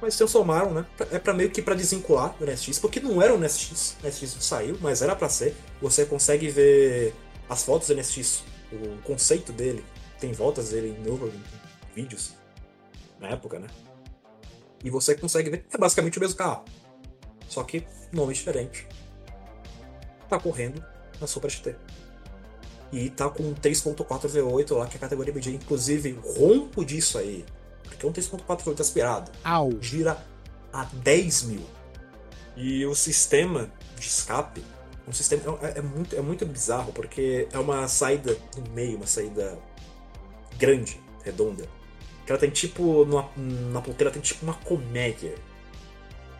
Mas transformaram, né? É para meio que para desvincular o NSX, porque não era o NSX, o NSX saiu, mas era para ser. Você consegue ver as fotos do NSX, o conceito dele, tem voltas dele em, em vídeos na época, né? E você consegue ver, é basicamente o mesmo carro, só que nome diferente. Tá correndo na Super GT. E tá com 3.4 V8 lá, que é a categoria media. Inclusive, rompo disso aí. Porque é um 3.4 V8 aspirado. Au. Gira a 10 mil. E o sistema de escape um sistema é, é, muito, é muito bizarro, porque é uma saída no meio, uma saída grande, redonda. Que ela tem tipo. Numa, na ponteira tem tipo uma comédia.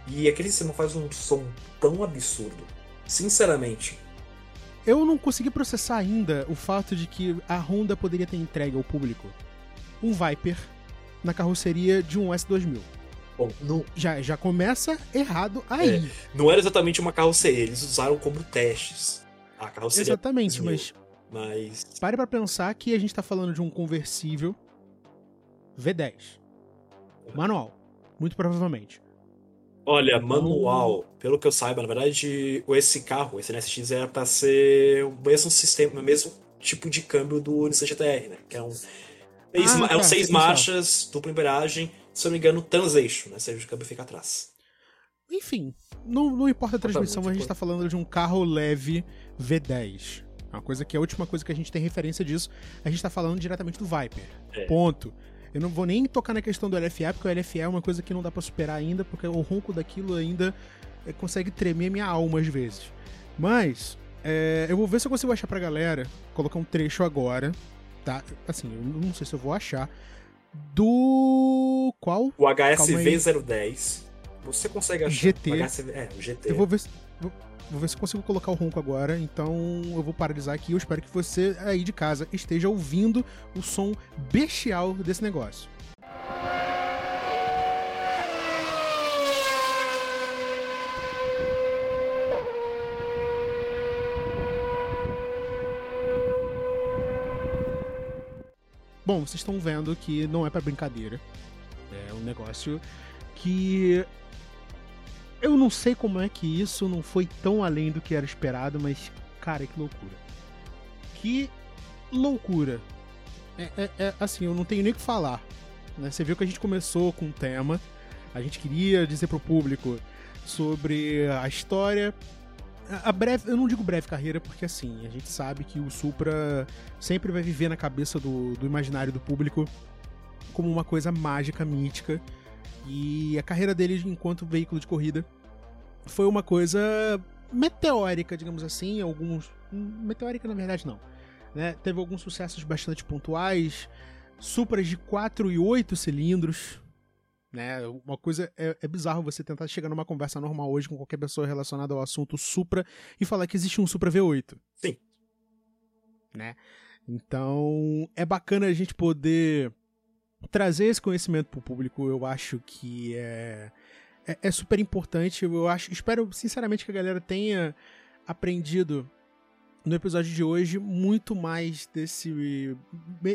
E aquele sistema faz um som tão absurdo. Sinceramente, eu não consegui processar ainda o fato de que a Honda poderia ter entregue ao público um Viper na carroceria de um S2000. Bom, não... já, já começa errado aí. É, não era exatamente uma carroceria, eles usaram como testes. A carroceria. Exatamente, mas. Mas. Pare pra pensar que a gente tá falando de um conversível V10. Manual. Muito provavelmente. Olha, manual, pelo que eu saiba, na verdade, esse carro, esse NSX, era para ser o mesmo sistema, o mesmo tipo de câmbio do Nissan GTR, né? Que é um, seis, ah, é um tá, seis marchas, dupla embreagem, se eu não me engano, transeixo, né? Ou seja, o câmbio fica atrás. Enfim, não, não importa a transmissão, a gente tá falando de um carro leve V10. Uma coisa que é a última coisa que a gente tem referência disso, a gente tá falando diretamente do Viper. É. Ponto. Eu não vou nem tocar na questão do LFA, porque o LFA é uma coisa que não dá para superar ainda, porque o ronco daquilo ainda é, consegue tremer minha alma às vezes. Mas, é, eu vou ver se eu consigo achar pra galera, colocar um trecho agora, tá? Assim, eu não sei se eu vou achar. Do. Qual? O HSV 010. Você consegue achar GT. HSV, é, o GT. Eu vou ver, Vou ver se consigo colocar o ronco agora, então eu vou paralisar aqui. Eu espero que você aí de casa esteja ouvindo o som bestial desse negócio. Bom, vocês estão vendo que não é para brincadeira. É um negócio que eu não sei como é que isso não foi tão além do que era esperado, mas cara, que loucura. Que loucura. É, é, é assim, eu não tenho nem o que falar. Né? Você viu que a gente começou com um tema, a gente queria dizer pro público sobre a história. A breve, eu não digo breve carreira, porque assim, a gente sabe que o Supra sempre vai viver na cabeça do, do imaginário do público como uma coisa mágica, mítica. E a carreira dele enquanto veículo de corrida foi uma coisa meteórica, digamos assim. Alguns. Meteórica, na verdade, não. Né? Teve alguns sucessos bastante pontuais. Supras de 4 e 8 cilindros. Né? Uma coisa é, é bizarro você tentar chegar numa conversa normal hoje com qualquer pessoa relacionada ao assunto Supra e falar que existe um Supra V8. Sim. Né? Então, é bacana a gente poder trazer esse conhecimento para o público. Eu acho que é, é, é, super importante. Eu acho, espero sinceramente que a galera tenha aprendido no episódio de hoje muito mais desse,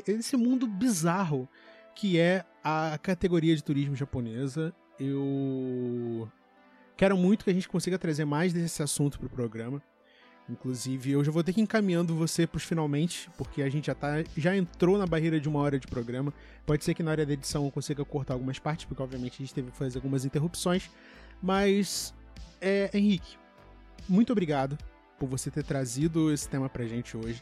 desse mundo bizarro que é a categoria de turismo japonesa. Eu quero muito que a gente consiga trazer mais desse assunto para o programa. Inclusive, eu já vou ter que ir encaminhando você pros finalmente, porque a gente já, tá, já entrou na barreira de uma hora de programa. Pode ser que na área da edição eu consiga cortar algumas partes, porque obviamente a gente teve que fazer algumas interrupções. Mas, é, Henrique, muito obrigado por você ter trazido esse tema pra gente hoje.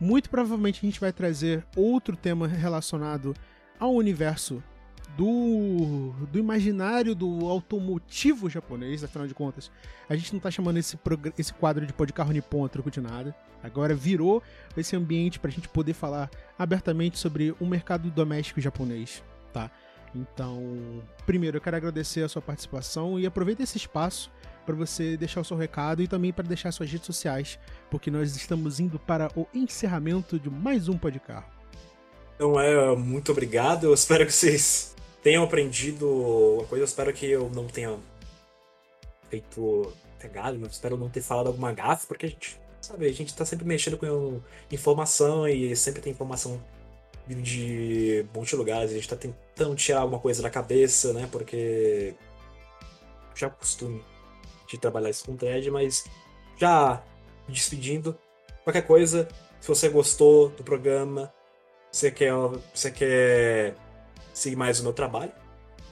Muito provavelmente a gente vai trazer outro tema relacionado ao universo do, do imaginário do automotivo japonês, afinal de contas. A gente não tá chamando esse, esse quadro de pó de carro nippon a truco de nada. Agora virou esse ambiente pra gente poder falar abertamente sobre o mercado doméstico japonês, tá? Então, primeiro eu quero agradecer a sua participação e aproveita esse espaço para você deixar o seu recado e também para deixar suas redes sociais, porque nós estamos indo para o encerramento de mais um de carro. Então é muito obrigado. Eu espero que vocês tenham aprendido uma coisa. Eu espero que eu não tenha feito pegado, mas espero não ter falado alguma gafe, porque a gente, sabe, a gente tá sempre mexendo com informação e sempre tem informação de monte de lugares. A gente tá tentando tirar alguma coisa da cabeça, né? Porque já costume de trabalhar isso com thread, mas já me despedindo. Qualquer coisa, se você gostou do programa, você quer, você quer seguir mais o meu trabalho,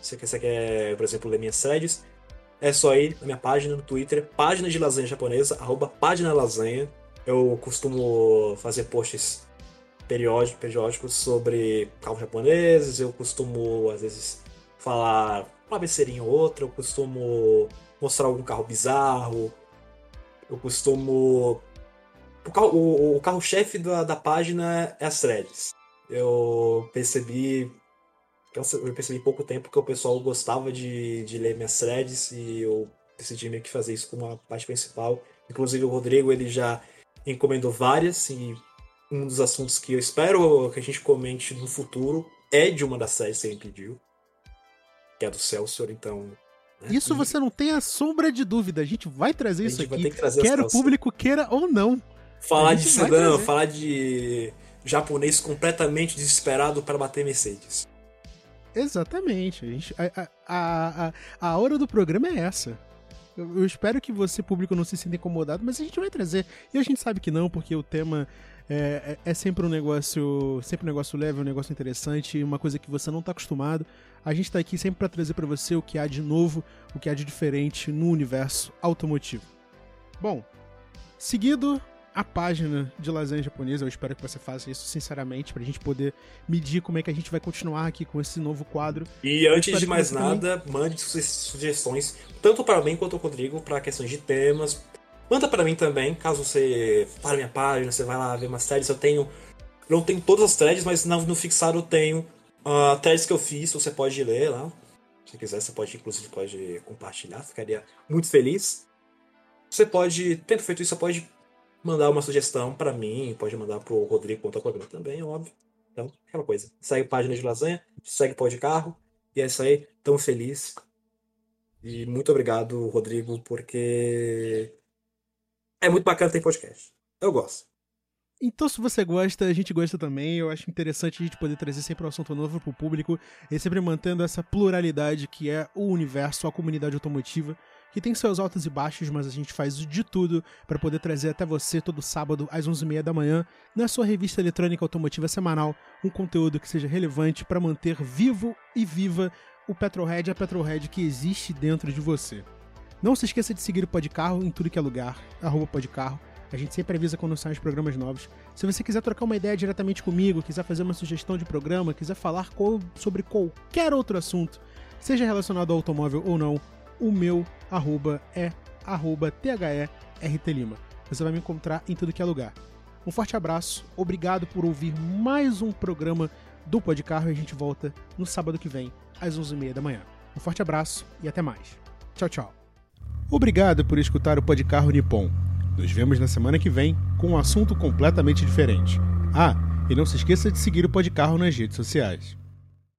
se você quer, por exemplo, ler minhas threads, é só ir na minha página no Twitter, página de lasanha japonesa, arroba página lasanha. Eu costumo fazer posts periódicos, periódicos sobre carros japoneses, eu costumo, às vezes, falar uma besteirinha ou outra, eu costumo mostrar algum carro bizarro, eu costumo... O carro-chefe carro, chefe da, da página é as threads. Eu percebi eu percebi em pouco tempo que o pessoal gostava de, de ler minhas threads e eu decidi meio que fazer isso como uma parte principal. Inclusive o Rodrigo ele já encomendou várias e um dos assuntos que eu espero que a gente comente no futuro é de uma das séries que ele pediu, que é do Celsior, então. Né? Isso e... você não tem a sombra de dúvida, a gente vai trazer isso aqui, quer o público queira ou não. Falar de sedã, falar de japonês completamente desesperado para bater Mercedes. Exatamente. A, gente, a, a, a, a hora do programa é essa. Eu, eu espero que você, público, não se sinta incomodado, mas a gente vai trazer. E a gente sabe que não, porque o tema é, é, é sempre um negócio. Sempre um negócio leve, um negócio interessante, uma coisa que você não está acostumado. A gente está aqui sempre para trazer para você o que há de novo, o que há de diferente no universo automotivo. Bom, seguido a página de lasanha japonesa. Eu espero que você faça isso sinceramente pra gente poder medir como é que a gente vai continuar aqui com esse novo quadro. E antes de mais nada, também... mande sugestões, tanto para mim quanto para o Rodrigo, para questões de temas. Manda para mim também, caso você para minha página, você vai lá ver umas threads. Eu tenho. Não tenho todas as threads, mas no fixado eu tenho uh, threads que eu fiz, você pode ler lá. Se quiser, você pode, inclusive, pode compartilhar, ficaria muito feliz. você pode, tendo feito isso, você pode mandar uma sugestão para mim, pode mandar pro Rodrigo contar programa também, óbvio. Então, aquela coisa. Segue página de lasanha, segue pó de carro, e é isso aí. Tão feliz. E muito obrigado, Rodrigo, porque é muito bacana ter podcast. Eu gosto. Então, se você gosta, a gente gosta também. Eu acho interessante a gente poder trazer sempre um assunto novo pro público e sempre mantendo essa pluralidade que é o universo, a comunidade automotiva, que tem seus altos e baixos, mas a gente faz de tudo para poder trazer até você todo sábado às 11h30 da manhã, na sua revista eletrônica automotiva semanal, um conteúdo que seja relevante para manter vivo e viva o Petrolhead, a Petrolhead que existe dentro de você. Não se esqueça de seguir o Podcarro em tudo que é lugar, arroba Podcarro. A gente sempre avisa quando saem os programas novos. Se você quiser trocar uma ideia diretamente comigo, quiser fazer uma sugestão de programa, quiser falar sobre qualquer outro assunto, seja relacionado ao automóvel ou não, o meu arroba é arroba THERTLima. Você vai me encontrar em tudo que é lugar. Um forte abraço, obrigado por ouvir mais um programa do Podcarro e a gente volta no sábado que vem, às 11h30 da manhã. Um forte abraço e até mais. Tchau, tchau. Obrigado por escutar o Podcarro Nippon. Nos vemos na semana que vem com um assunto completamente diferente. Ah, e não se esqueça de seguir o Podcarro nas redes sociais.